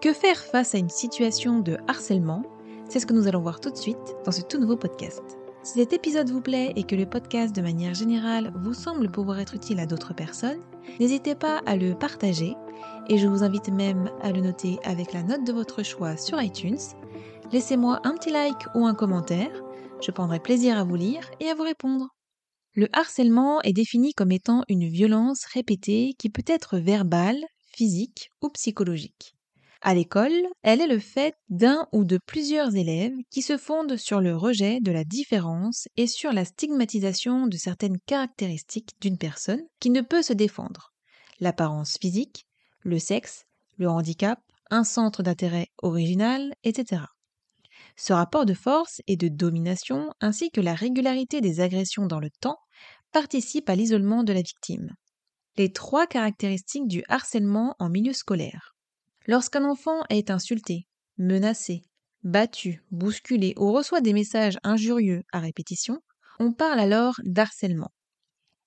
Que faire face à une situation de harcèlement? C'est ce que nous allons voir tout de suite dans ce tout nouveau podcast. Si cet épisode vous plaît et que le podcast de manière générale vous semble pouvoir être utile à d'autres personnes, n'hésitez pas à le partager et je vous invite même à le noter avec la note de votre choix sur iTunes. Laissez-moi un petit like ou un commentaire, je prendrai plaisir à vous lire et à vous répondre. Le harcèlement est défini comme étant une violence répétée qui peut être verbale, physique ou psychologique. À l'école, elle est le fait d'un ou de plusieurs élèves qui se fondent sur le rejet de la différence et sur la stigmatisation de certaines caractéristiques d'une personne qui ne peut se défendre. L'apparence physique, le sexe, le handicap, un centre d'intérêt original, etc. Ce rapport de force et de domination, ainsi que la régularité des agressions dans le temps, participent à l'isolement de la victime. Les trois caractéristiques du harcèlement en milieu scolaire. Lorsqu'un enfant est insulté, menacé, battu, bousculé ou reçoit des messages injurieux à répétition, on parle alors d'harcèlement.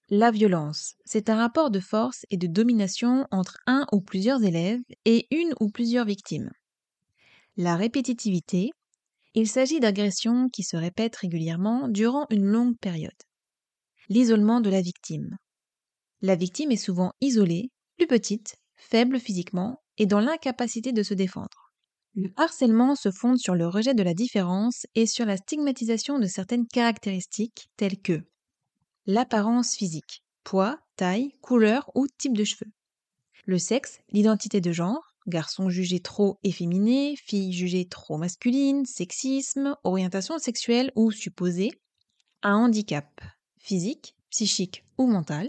La violence, c'est un rapport de force et de domination entre un ou plusieurs élèves et une ou plusieurs victimes. La répétitivité, il s'agit d'agressions qui se répètent régulièrement durant une longue période. L'isolement de la victime. La victime est souvent isolée, plus petite, faible physiquement et dans l'incapacité de se défendre. Le harcèlement se fonde sur le rejet de la différence et sur la stigmatisation de certaines caractéristiques telles que l'apparence physique, poids, taille, couleur ou type de cheveux. Le sexe, l'identité de genre, garçon jugé trop efféminé, fille jugée trop masculine, sexisme, orientation sexuelle ou supposée, un handicap physique, psychique ou mental,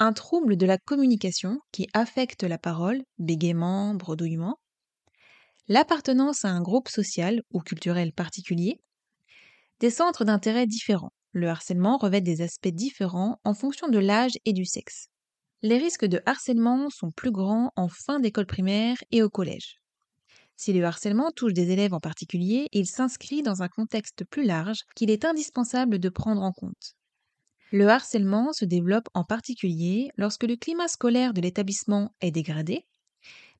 un trouble de la communication qui affecte la parole, bégaiement, bredouillement, l'appartenance à un groupe social ou culturel particulier, des centres d'intérêt différents, le harcèlement revêt des aspects différents en fonction de l'âge et du sexe. Les risques de harcèlement sont plus grands en fin d'école primaire et au collège. Si le harcèlement touche des élèves en particulier, il s'inscrit dans un contexte plus large qu'il est indispensable de prendre en compte. Le harcèlement se développe en particulier lorsque le climat scolaire de l'établissement est dégradé,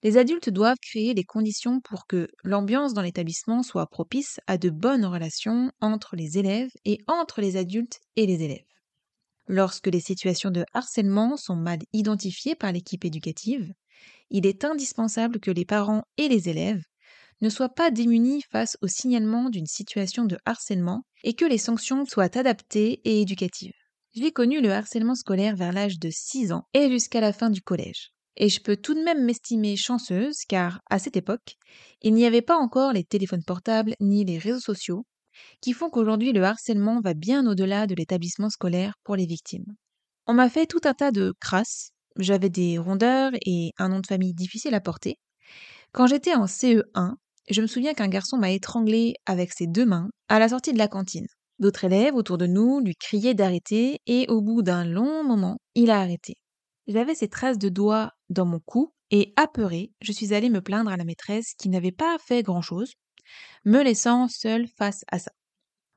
les adultes doivent créer les conditions pour que l'ambiance dans l'établissement soit propice à de bonnes relations entre les élèves et entre les adultes et les élèves. Lorsque les situations de harcèlement sont mal identifiées par l'équipe éducative, il est indispensable que les parents et les élèves ne soient pas démunis face au signalement d'une situation de harcèlement et que les sanctions soient adaptées et éducatives. J'ai connu le harcèlement scolaire vers l'âge de 6 ans et jusqu'à la fin du collège. Et je peux tout de même m'estimer chanceuse car, à cette époque, il n'y avait pas encore les téléphones portables ni les réseaux sociaux qui font qu'aujourd'hui le harcèlement va bien au-delà de l'établissement scolaire pour les victimes. On m'a fait tout un tas de crasses, j'avais des rondeurs et un nom de famille difficile à porter. Quand j'étais en CE1, je me souviens qu'un garçon m'a étranglé avec ses deux mains à la sortie de la cantine. D'autres élèves autour de nous lui criaient d'arrêter et au bout d'un long moment, il a arrêté. J'avais ces traces de doigts dans mon cou et apeurée, je suis allée me plaindre à la maîtresse qui n'avait pas fait grand-chose, me laissant seule face à ça.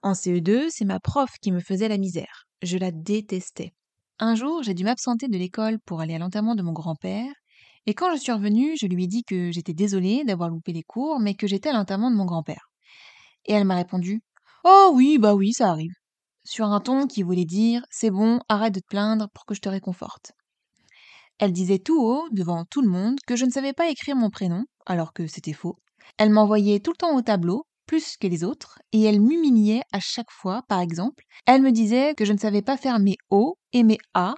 En CE2, c'est ma prof qui me faisait la misère. Je la détestais. Un jour, j'ai dû m'absenter de l'école pour aller à l'enterrement de mon grand-père, et quand je suis revenue, je lui ai dit que j'étais désolée d'avoir loupé les cours, mais que j'étais à l'enterrement de mon grand-père. Et elle m'a répondu Oh oui, bah oui, ça arrive. Sur un ton qui voulait dire C'est bon, arrête de te plaindre pour que je te réconforte. Elle disait tout haut, devant tout le monde, que je ne savais pas écrire mon prénom, alors que c'était faux. Elle m'envoyait tout le temps au tableau, plus que les autres et elle m'humiliait à chaque fois. Par exemple, elle me disait que je ne savais pas faire mes O et mes A,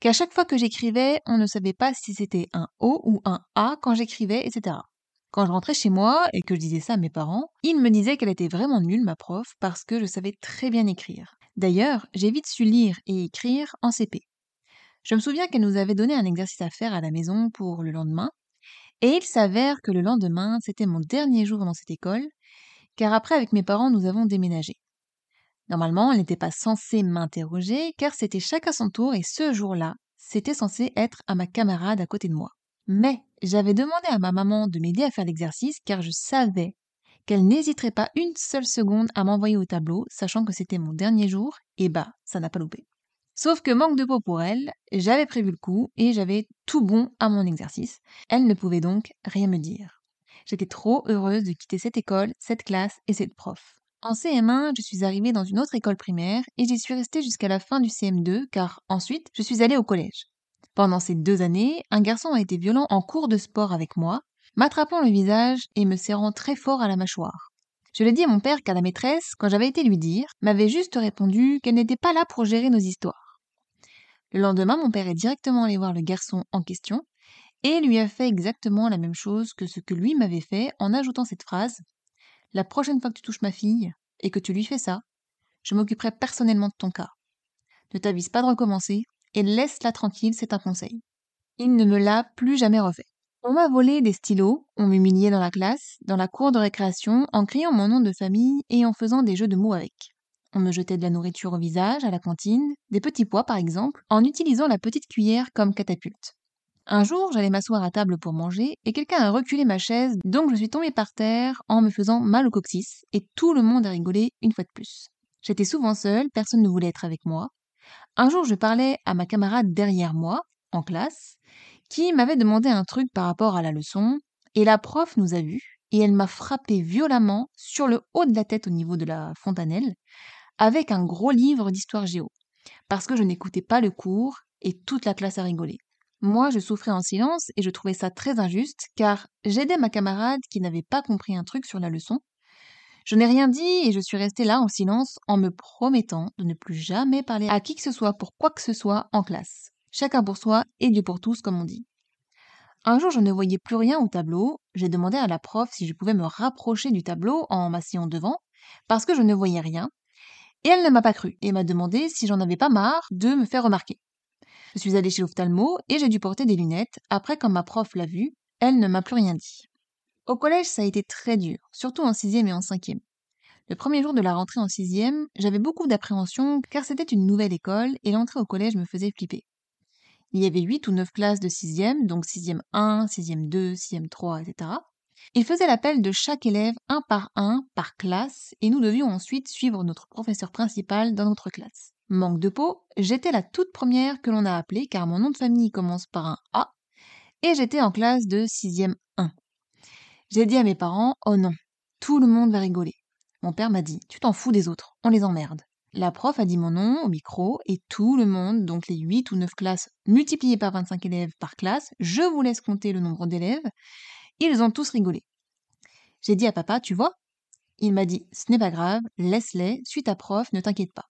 qu'à chaque fois que j'écrivais, on ne savait pas si c'était un O ou un A quand j'écrivais, etc. Quand je rentrais chez moi et que je disais ça à mes parents, ils me disaient qu'elle était vraiment nulle, ma prof, parce que je savais très bien écrire. D'ailleurs, j'ai vite su lire et écrire en CP. Je me souviens qu'elle nous avait donné un exercice à faire à la maison pour le lendemain, et il s'avère que le lendemain, c'était mon dernier jour dans cette école, car après, avec mes parents, nous avons déménagé. Normalement, elle n'était pas censée m'interroger, car c'était chacun son tour, et ce jour-là, c'était censé être à ma camarade à côté de moi. Mais j'avais demandé à ma maman de m'aider à faire l'exercice, car je savais qu'elle n'hésiterait pas une seule seconde à m'envoyer au tableau, sachant que c'était mon dernier jour, et bah, ça n'a pas loupé. Sauf que manque de peau pour elle, j'avais prévu le coup et j'avais tout bon à mon exercice. Elle ne pouvait donc rien me dire. J'étais trop heureuse de quitter cette école, cette classe et cette prof. En CM1, je suis arrivée dans une autre école primaire et j'y suis restée jusqu'à la fin du CM2 car ensuite, je suis allée au collège. Pendant ces deux années, un garçon a été violent en cours de sport avec moi, m'attrapant le visage et me serrant très fort à la mâchoire. Je l'ai dit à mon père car la maîtresse, quand j'avais été lui dire, m'avait juste répondu qu'elle n'était pas là pour gérer nos histoires. Le lendemain, mon père est directement allé voir le garçon en question et lui a fait exactement la même chose que ce que lui m'avait fait en ajoutant cette phrase La prochaine fois que tu touches ma fille et que tu lui fais ça, je m'occuperai personnellement de ton cas. Ne t'avise pas de recommencer et laisse-la tranquille, c'est un conseil. Il ne me l'a plus jamais refait. On m'a volé des stylos, on m'humiliait dans la classe, dans la cour de récréation, en criant mon nom de famille et en faisant des jeux de mots avec. On me jetait de la nourriture au visage, à la cantine, des petits pois par exemple, en utilisant la petite cuillère comme catapulte. Un jour, j'allais m'asseoir à table pour manger et quelqu'un a reculé ma chaise, donc je suis tombée par terre en me faisant mal au coccyx et tout le monde a rigolé une fois de plus. J'étais souvent seule, personne ne voulait être avec moi. Un jour, je parlais à ma camarade derrière moi, en classe, qui m'avait demandé un truc par rapport à la leçon, et la prof nous a vus, et elle m'a frappé violemment sur le haut de la tête au niveau de la fontanelle, avec un gros livre d'histoire géo, parce que je n'écoutais pas le cours et toute la classe a rigolé. Moi, je souffrais en silence et je trouvais ça très injuste, car j'aidais ma camarade qui n'avait pas compris un truc sur la leçon. Je n'ai rien dit et je suis restée là en silence en me promettant de ne plus jamais parler à qui que ce soit pour quoi que ce soit en classe. Chacun pour soi et Dieu pour tous, comme on dit. Un jour, je ne voyais plus rien au tableau. J'ai demandé à la prof si je pouvais me rapprocher du tableau en m'asseyant devant, parce que je ne voyais rien, et elle ne m'a pas cru et m'a demandé si j'en avais pas marre de me faire remarquer. Je suis allée chez l'ophtalmo et j'ai dû porter des lunettes. Après, quand ma prof l'a vu, elle ne m'a plus rien dit. Au collège, ça a été très dur, surtout en sixième et en cinquième. Le premier jour de la rentrée en sixième, j'avais beaucoup d'appréhension car c'était une nouvelle école et l'entrée au collège me faisait flipper. Il y avait huit ou neuf classes de sixième, donc sixième 1, sixième 2, sixième 3, etc. Il faisait l'appel de chaque élève un par un, par classe, et nous devions ensuite suivre notre professeur principal dans notre classe. Manque de peau, j'étais la toute première que l'on a appelée car mon nom de famille commence par un A, et j'étais en classe de 6e 1. J'ai dit à mes parents, oh non, tout le monde va rigoler. Mon père m'a dit, tu t'en fous des autres, on les emmerde. La prof a dit mon nom au micro et tout le monde, donc les 8 ou 9 classes multipliées par 25 élèves par classe, je vous laisse compter le nombre d'élèves, ils ont tous rigolé. J'ai dit à papa, tu vois Il m'a dit, ce n'est pas grave, laisse-les, suis ta prof, ne t'inquiète pas.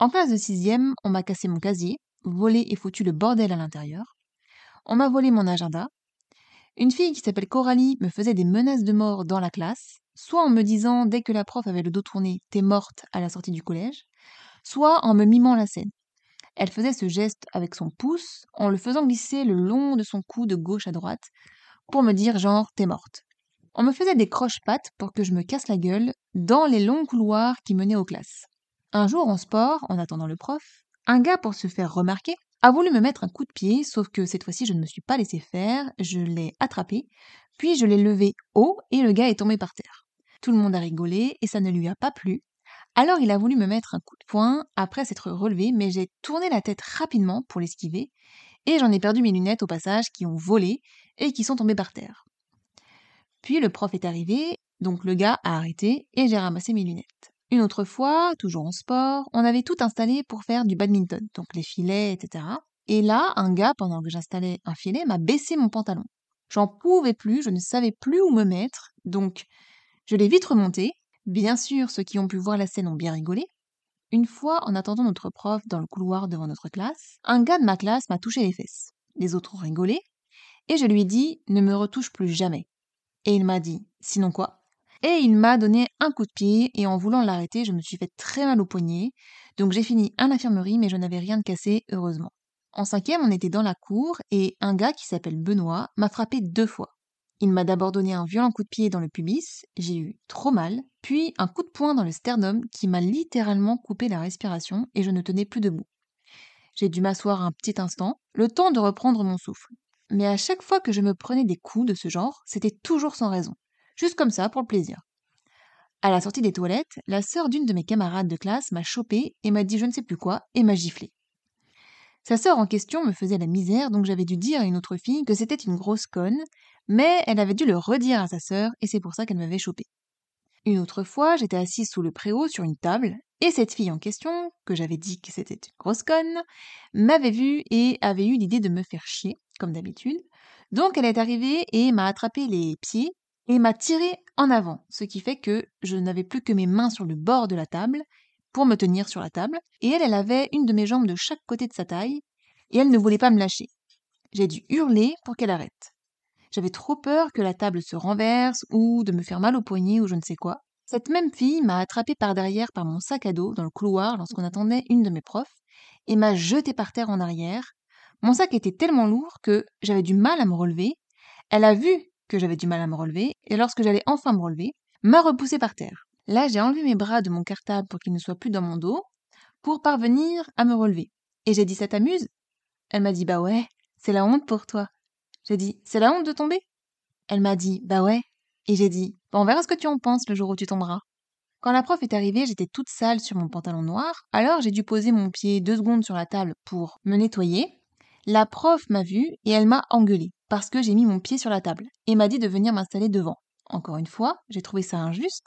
En classe de sixième, on m'a cassé mon casier, volé et foutu le bordel à l'intérieur. On m'a volé mon agenda. Une fille qui s'appelle Coralie me faisait des menaces de mort dans la classe, soit en me disant dès que la prof avait le dos tourné, t'es morte à la sortie du collège, soit en me mimant la scène. Elle faisait ce geste avec son pouce en le faisant glisser le long de son cou de gauche à droite, pour me dire genre t'es morte. On me faisait des croche-pattes pour que je me casse la gueule dans les longs couloirs qui menaient aux classes. Un jour en sport, en attendant le prof, un gars pour se faire remarquer a voulu me mettre un coup de pied, sauf que cette fois-ci je ne me suis pas laissé faire, je l'ai attrapé, puis je l'ai levé haut et le gars est tombé par terre. Tout le monde a rigolé et ça ne lui a pas plu. Alors il a voulu me mettre un coup de poing après s'être relevé, mais j'ai tourné la tête rapidement pour l'esquiver et j'en ai perdu mes lunettes au passage qui ont volé et qui sont tombées par terre. Puis le prof est arrivé, donc le gars a arrêté et j'ai ramassé mes lunettes. Une autre fois, toujours en sport, on avait tout installé pour faire du badminton, donc les filets, etc. Et là, un gars, pendant que j'installais un filet, m'a baissé mon pantalon. J'en pouvais plus, je ne savais plus où me mettre, donc Je l'ai vite remonté. Bien sûr, ceux qui ont pu voir la scène ont bien rigolé. Une fois, en attendant notre prof dans le couloir devant notre classe, un gars de ma classe m'a touché les fesses. Les autres ont rigolé, et je lui ai dit ne me retouche plus jamais. Et il m'a dit sinon quoi? Et il m'a donné un coup de pied, et en voulant l'arrêter, je me suis fait très mal au poignet, donc j'ai fini à l'infirmerie, mais je n'avais rien de cassé, heureusement. En cinquième, on était dans la cour, et un gars qui s'appelle Benoît m'a frappé deux fois. Il m'a d'abord donné un violent coup de pied dans le pubis, j'ai eu trop mal, puis un coup de poing dans le sternum qui m'a littéralement coupé la respiration et je ne tenais plus debout. J'ai dû m'asseoir un petit instant, le temps de reprendre mon souffle. Mais à chaque fois que je me prenais des coups de ce genre, c'était toujours sans raison, juste comme ça pour le plaisir. À la sortie des toilettes, la sœur d'une de mes camarades de classe m'a chopé et m'a dit je ne sais plus quoi et m'a giflé. Sa sœur en question me faisait la misère, donc j'avais dû dire à une autre fille que c'était une grosse conne, mais elle avait dû le redire à sa sœur, et c'est pour ça qu'elle m'avait chopé. Une autre fois, j'étais assise sous le préau sur une table, et cette fille en question, que j'avais dit que c'était une grosse conne, m'avait vue et avait eu l'idée de me faire chier, comme d'habitude. Donc elle est arrivée et m'a attrapé les pieds et m'a tiré en avant, ce qui fait que je n'avais plus que mes mains sur le bord de la table pour me tenir sur la table, et elle, elle avait une de mes jambes de chaque côté de sa taille, et elle ne voulait pas me lâcher. J'ai dû hurler pour qu'elle arrête. J'avais trop peur que la table se renverse ou de me faire mal au poignet ou je ne sais quoi. Cette même fille m'a attrapé par derrière par mon sac à dos dans le couloir lorsqu'on attendait une de mes profs et m'a jeté par terre en arrière. Mon sac était tellement lourd que j'avais du mal à me relever. Elle a vu que j'avais du mal à me relever et lorsque j'allais enfin me relever, m'a repoussé par terre. Là, j'ai enlevé mes bras de mon cartable pour qu'il ne soit plus dans mon dos, pour parvenir à me relever. Et j'ai dit Ça t'amuse? Elle m'a dit Bah ouais, c'est la honte pour toi. J'ai dit C'est la honte de tomber? Elle m'a dit Bah ouais. Et j'ai dit bah, On verra ce que tu en penses le jour où tu tomberas. Quand la prof est arrivée, j'étais toute sale sur mon pantalon noir, alors j'ai dû poser mon pied deux secondes sur la table pour me nettoyer. La prof m'a vue et elle m'a engueulée parce que j'ai mis mon pied sur la table et m'a dit de venir m'installer devant. Encore une fois, j'ai trouvé ça injuste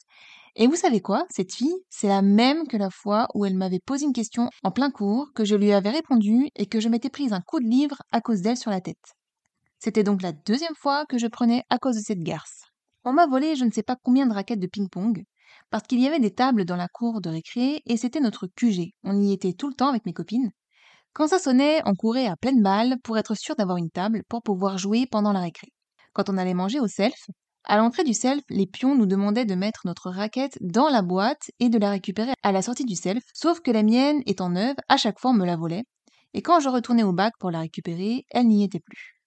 et vous savez quoi? Cette fille, c'est la même que la fois où elle m'avait posé une question en plein cours, que je lui avais répondu et que je m'étais prise un coup de livre à cause d'elle sur la tête. C'était donc la deuxième fois que je prenais à cause de cette garce. On m'a volé je ne sais pas combien de raquettes de ping-pong, parce qu'il y avait des tables dans la cour de récré et c'était notre QG. On y était tout le temps avec mes copines. Quand ça sonnait, on courait à pleine balle pour être sûr d'avoir une table pour pouvoir jouer pendant la récré. Quand on allait manger au self, à l'entrée du self, les pions nous demandaient de mettre notre raquette dans la boîte et de la récupérer à la sortie du self, sauf que la mienne, étant neuve, à chaque fois on me la volait, et quand je retournais au bac pour la récupérer, elle n'y était plus.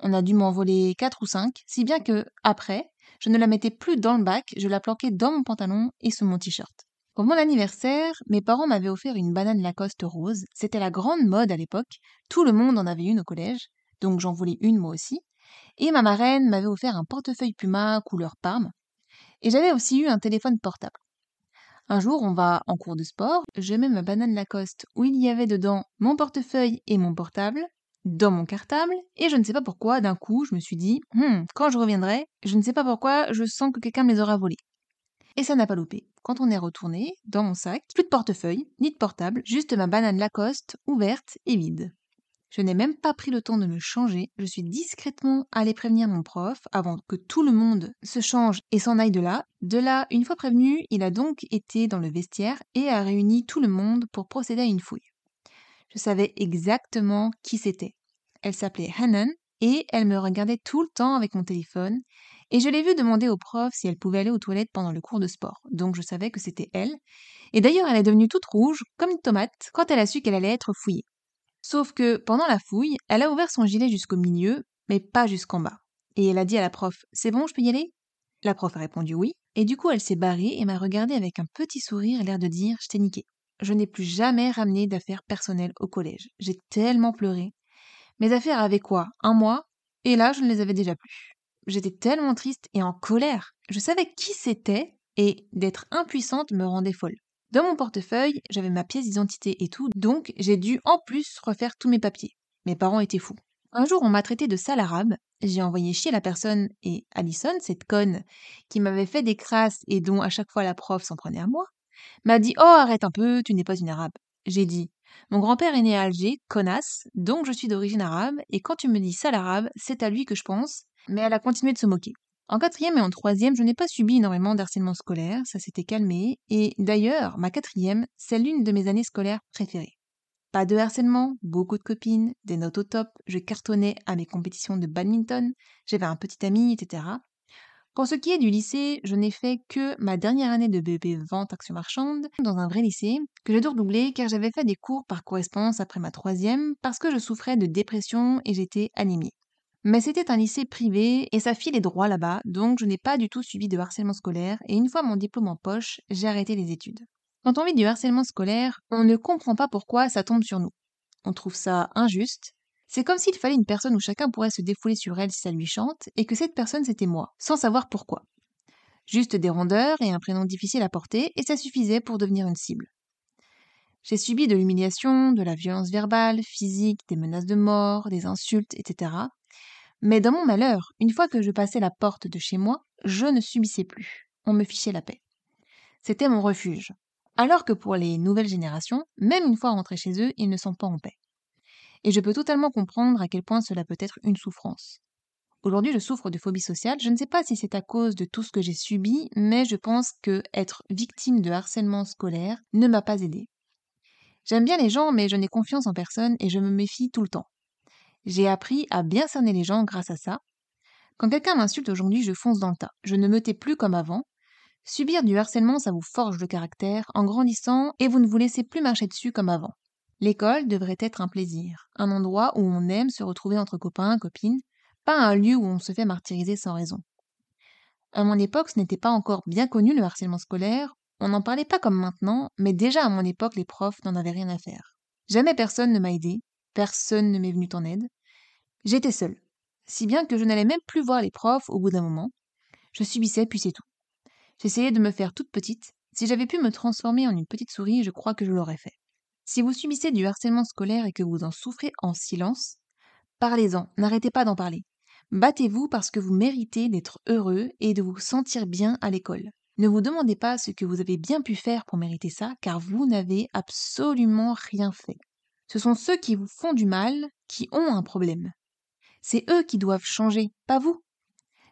On a dû m'en voler quatre ou cinq, si bien que, après, je ne la mettais plus dans le bac, je la planquais dans mon pantalon et sous mon t-shirt. Pour mon anniversaire, mes parents m'avaient offert une banane Lacoste rose. C'était la grande mode à l'époque. Tout le monde en avait une au collège. Donc j'en voulais une moi aussi. Et ma marraine m'avait offert un portefeuille Puma couleur Parme. Et j'avais aussi eu un téléphone portable. Un jour, on va en cours de sport, je mets ma banane Lacoste où il y avait dedans mon portefeuille et mon portable dans mon cartable, et je ne sais pas pourquoi, d'un coup, je me suis dit, hum, quand je reviendrai, je ne sais pas pourquoi, je sens que quelqu'un me les aura volés. Et ça n'a pas loupé. Quand on est retourné, dans mon sac, plus de portefeuille, ni de portable, juste ma banane Lacoste, ouverte et vide. Je n'ai même pas pris le temps de me changer, je suis discrètement allée prévenir mon prof avant que tout le monde se change et s'en aille de là. De là, une fois prévenu, il a donc été dans le vestiaire et a réuni tout le monde pour procéder à une fouille. Je savais exactement qui c'était. Elle s'appelait Hanan et elle me regardait tout le temps avec mon téléphone et je l'ai vue demander au prof si elle pouvait aller aux toilettes pendant le cours de sport. Donc je savais que c'était elle. Et d'ailleurs, elle est devenue toute rouge, comme une tomate, quand elle a su qu'elle allait être fouillée. Sauf que pendant la fouille, elle a ouvert son gilet jusqu'au milieu, mais pas jusqu'en bas. Et elle a dit à la prof C'est bon, je peux y aller? La prof a répondu oui, et du coup elle s'est barrée et m'a regardé avec un petit sourire l'air de dire Je t'ai niqué. Je n'ai plus jamais ramené d'affaires personnelles au collège. J'ai tellement pleuré. Mes affaires avaient quoi? Un mois? Et là, je ne les avais déjà plus. J'étais tellement triste et en colère. Je savais qui c'était et d'être impuissante me rendait folle. Dans mon portefeuille, j'avais ma pièce d'identité et tout, donc j'ai dû en plus refaire tous mes papiers. Mes parents étaient fous. Un jour, on m'a traité de sale arabe. J'ai envoyé chier la personne et Alison, cette conne, qui m'avait fait des crasses et dont à chaque fois la prof s'en prenait à moi, m'a dit Oh, arrête un peu, tu n'es pas une arabe. J'ai dit Mon grand-père est né à Alger, connasse, donc je suis d'origine arabe, et quand tu me dis sale arabe, c'est à lui que je pense, mais elle a continué de se moquer. En quatrième et en troisième, je n'ai pas subi énormément d'harcèlement scolaire, ça s'était calmé, et d'ailleurs, ma quatrième, c'est l'une de mes années scolaires préférées. Pas de harcèlement, beaucoup de copines, des notes au top, je cartonnais à mes compétitions de badminton, j'avais un petit ami, etc. Pour ce qui est du lycée, je n'ai fait que ma dernière année de BEP Vente Action Marchande dans un vrai lycée, que j'ai dû redoubler car j'avais fait des cours par correspondance après ma troisième parce que je souffrais de dépression et j'étais anémiée. Mais c'était un lycée privé et ça filait droit là-bas, donc je n'ai pas du tout suivi de harcèlement scolaire et une fois mon diplôme en poche, j'ai arrêté les études. Quand on vit du harcèlement scolaire, on ne comprend pas pourquoi ça tombe sur nous. On trouve ça injuste. C'est comme s'il fallait une personne où chacun pourrait se défouler sur elle si ça lui chante, et que cette personne c'était moi, sans savoir pourquoi. Juste des rondeurs et un prénom difficile à porter, et ça suffisait pour devenir une cible. J'ai subi de l'humiliation, de la violence verbale, physique, des menaces de mort, des insultes, etc. Mais dans mon malheur, une fois que je passais la porte de chez moi, je ne subissais plus. On me fichait la paix. C'était mon refuge. Alors que pour les nouvelles générations, même une fois rentrés chez eux, ils ne sont pas en paix. Et je peux totalement comprendre à quel point cela peut être une souffrance. Aujourd'hui, je souffre de phobie sociale. Je ne sais pas si c'est à cause de tout ce que j'ai subi, mais je pense que être victime de harcèlement scolaire ne m'a pas aidé. J'aime bien les gens, mais je n'ai confiance en personne et je me méfie tout le temps. J'ai appris à bien cerner les gens grâce à ça. Quand quelqu'un m'insulte aujourd'hui, je fonce dans le tas. Je ne me tais plus comme avant. Subir du harcèlement, ça vous forge le caractère en grandissant et vous ne vous laissez plus marcher dessus comme avant. L'école devrait être un plaisir, un endroit où on aime se retrouver entre copains, copines, pas un lieu où on se fait martyriser sans raison. À mon époque, ce n'était pas encore bien connu le harcèlement scolaire, on n'en parlait pas comme maintenant, mais déjà à mon époque, les profs n'en avaient rien à faire. Jamais personne ne m'a aidé, personne ne m'est venu en aide. J'étais seule, si bien que je n'allais même plus voir les profs au bout d'un moment. Je subissais, puis c'est tout. J'essayais de me faire toute petite. Si j'avais pu me transformer en une petite souris, je crois que je l'aurais fait. Si vous subissez du harcèlement scolaire et que vous en souffrez en silence, parlez-en, n'arrêtez pas d'en parler. Battez-vous parce que vous méritez d'être heureux et de vous sentir bien à l'école. Ne vous demandez pas ce que vous avez bien pu faire pour mériter ça, car vous n'avez absolument rien fait. Ce sont ceux qui vous font du mal qui ont un problème. C'est eux qui doivent changer, pas vous.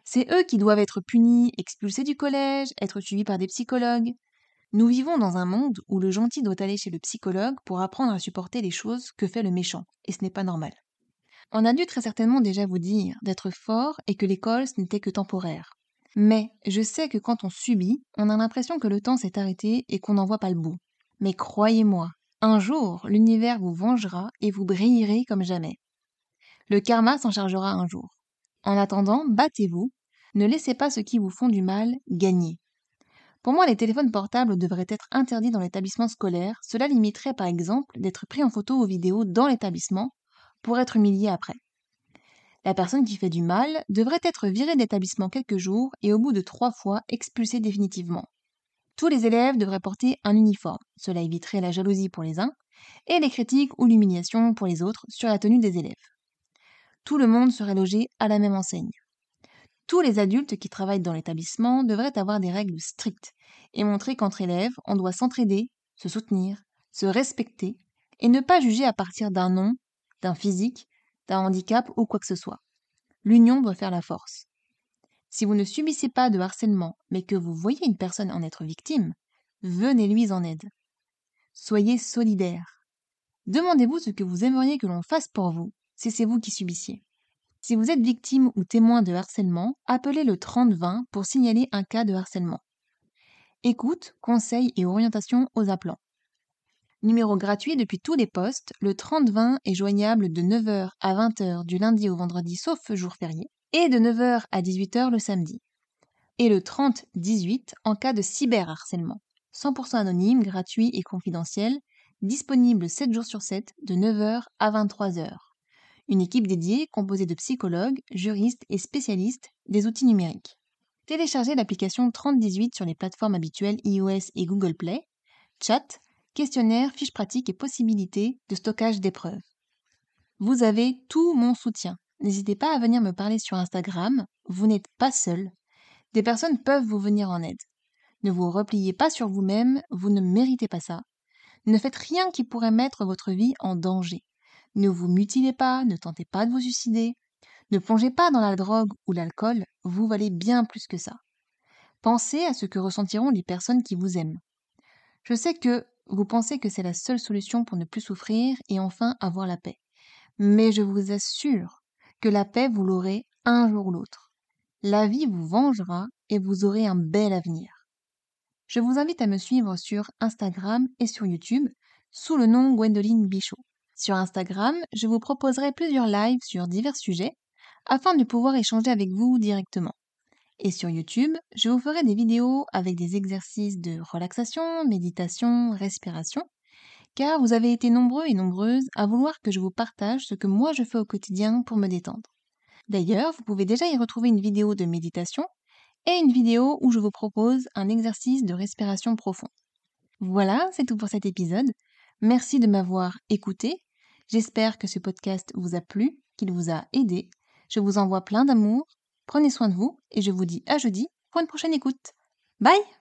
C'est eux qui doivent être punis, expulsés du collège, être suivis par des psychologues. Nous vivons dans un monde où le gentil doit aller chez le psychologue pour apprendre à supporter les choses que fait le méchant, et ce n'est pas normal. On a dû très certainement déjà vous dire d'être fort et que l'école ce n'était que temporaire. Mais je sais que quand on subit, on a l'impression que le temps s'est arrêté et qu'on n'en voit pas le bout. Mais croyez-moi, un jour l'univers vous vengera et vous brillerez comme jamais. Le karma s'en chargera un jour. En attendant, battez-vous. Ne laissez pas ceux qui vous font du mal gagner. Pour moi, les téléphones portables devraient être interdits dans l'établissement scolaire. Cela limiterait par exemple d'être pris en photo ou vidéo dans l'établissement pour être humilié après. La personne qui fait du mal devrait être virée d'établissement quelques jours et au bout de trois fois expulsée définitivement. Tous les élèves devraient porter un uniforme. Cela éviterait la jalousie pour les uns et les critiques ou l'humiliation pour les autres sur la tenue des élèves tout le monde serait logé à la même enseigne. Tous les adultes qui travaillent dans l'établissement devraient avoir des règles strictes et montrer qu'entre élèves, on doit s'entraider, se soutenir, se respecter et ne pas juger à partir d'un nom, d'un physique, d'un handicap ou quoi que ce soit. L'union doit faire la force. Si vous ne subissez pas de harcèlement, mais que vous voyez une personne en être victime, venez-lui en aide. Soyez solidaire. Demandez-vous ce que vous aimeriez que l'on fasse pour vous si c'est vous qui subissiez. Si vous êtes victime ou témoin de harcèlement, appelez le 3020 pour signaler un cas de harcèlement. Écoute, conseils et orientation aux appelants. Numéro gratuit depuis tous les postes, le 3020 est joignable de 9h à 20h du lundi au vendredi sauf jour férié et de 9h à 18h le samedi. Et le 3018 en cas de cyberharcèlement. 100% anonyme, gratuit et confidentiel, disponible 7 jours sur 7 de 9h à 23h une équipe dédiée composée de psychologues, juristes et spécialistes des outils numériques. Téléchargez l'application 3018 sur les plateformes habituelles iOS et Google Play, chat, questionnaire, fiches pratiques et possibilités de stockage d'épreuves. Vous avez tout mon soutien. N'hésitez pas à venir me parler sur Instagram, vous n'êtes pas seul. Des personnes peuvent vous venir en aide. Ne vous repliez pas sur vous-même, vous ne méritez pas ça. Ne faites rien qui pourrait mettre votre vie en danger. Ne vous mutilez pas, ne tentez pas de vous suicider. Ne plongez pas dans la drogue ou l'alcool, vous valez bien plus que ça. Pensez à ce que ressentiront les personnes qui vous aiment. Je sais que vous pensez que c'est la seule solution pour ne plus souffrir et enfin avoir la paix. Mais je vous assure que la paix, vous l'aurez un jour ou l'autre. La vie vous vengera et vous aurez un bel avenir. Je vous invite à me suivre sur Instagram et sur YouTube sous le nom Gwendoline Bichot. Sur Instagram, je vous proposerai plusieurs lives sur divers sujets afin de pouvoir échanger avec vous directement. Et sur YouTube, je vous ferai des vidéos avec des exercices de relaxation, méditation, respiration, car vous avez été nombreux et nombreuses à vouloir que je vous partage ce que moi je fais au quotidien pour me détendre. D'ailleurs, vous pouvez déjà y retrouver une vidéo de méditation et une vidéo où je vous propose un exercice de respiration profonde. Voilà, c'est tout pour cet épisode. Merci de m'avoir écouté. J'espère que ce podcast vous a plu, qu'il vous a aidé. Je vous envoie plein d'amour Prenez soin de vous et je vous dis à jeudi pour une prochaine écoute. Bye